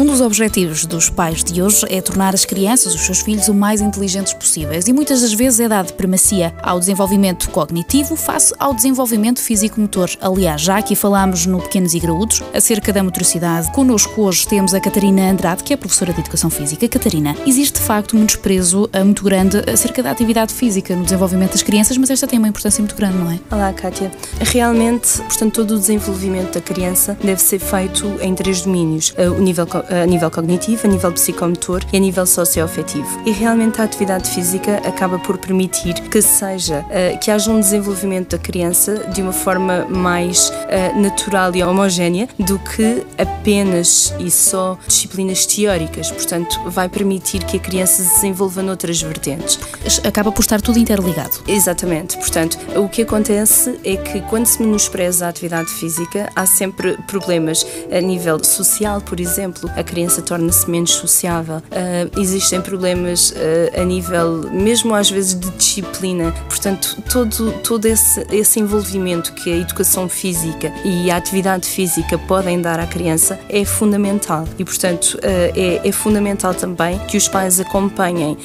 Um dos objetivos dos pais de hoje é tornar as crianças, os seus filhos, o mais inteligentes possíveis e muitas das vezes é dado primacia ao desenvolvimento cognitivo face ao desenvolvimento físico-motor. Aliás, já aqui falámos no Pequenos e Graúdos acerca da motricidade. Connosco hoje temos a Catarina Andrade, que é professora de Educação Física. Catarina, existe de facto um desprezo eh, muito grande acerca da atividade física no desenvolvimento das crianças, mas esta tem uma importância muito grande, não é? Olá, Kátia. Realmente, portanto, todo o desenvolvimento da criança deve ser feito em três domínios: eh, o nível a nível cognitivo, a nível psicomotor e a nível socioafetivo. E realmente a atividade física acaba por permitir que seja, uh, que haja um desenvolvimento da criança de uma forma mais uh, natural e homogénea do que apenas e só disciplinas teóricas. Portanto, vai permitir que a criança se desenvolva noutras vertentes. Acaba por estar tudo interligado. Exatamente. Portanto, o que acontece é que quando se menospreza a atividade física, há sempre problemas a nível social, por exemplo a criança torna-se menos sociável. Uh, existem problemas uh, a nível, mesmo às vezes, de disciplina. Portanto, todo, todo esse, esse envolvimento que a educação física e a atividade física podem dar à criança é fundamental. E, portanto, uh, é, é, fundamental também que os pais acompanhem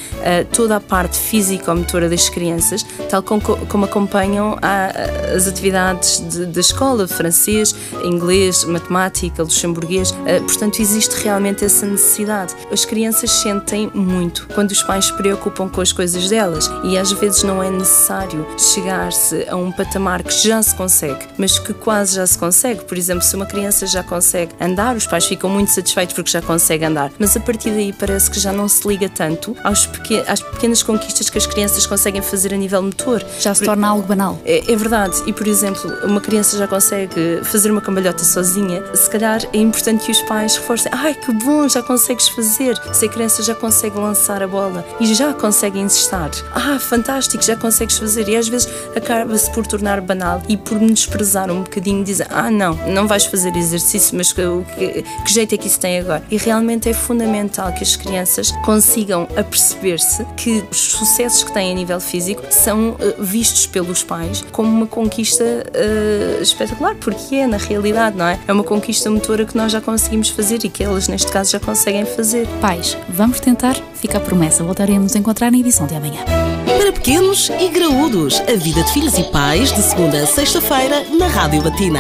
toda a parte físico-motora das crianças, tal como, como acompanham a, as atividades da escola, francês, inglês, matemática, luxemburguês. portanto, existe realmente essa necessidade. As crianças sentem muito quando os pais se preocupam com as coisas delas e às vezes não é necessário chegar-se a um patamar que já se consegue, mas que quase já se consegue. Por exemplo, se uma criança já consegue andar, os pais ficam muito satisfeitos porque já consegue andar, mas a partir daí parece que já não se liga tanto aos pequen às pequenas conquistas que as crianças conseguem fazer a nível motor. Já se por... torna algo banal. É, é verdade. E, por exemplo, uma criança já consegue fazer uma cambalhota sozinha, se calhar é importante que os pais reforcem ai que bom, já consegues fazer. Se a criança já consegue lançar a bola e já consegue insistar, ah, fantástico, já consegues fazer. E às vezes acaba-se por tornar banal e por desprezar um bocadinho, dizer, ah, não, não vais fazer exercício, mas que, que, que jeito é que isso tem agora? E realmente é fundamental que as crianças consigam aperceber-se que os sucessos que têm a nível físico são uh, vistos pelos pais como uma conquista uh, espetacular, porque é na realidade, não é? É uma conquista motora que nós já conseguimos fazer e que elas, neste caso, já conseguem fazer. Pais, vamos tentar? Fica a promessa, voltaremos a encontrar na edição de amanhã. Para pequenos e graúdos, a vida de filhos e pais, de segunda a sexta-feira, na Rádio Batina.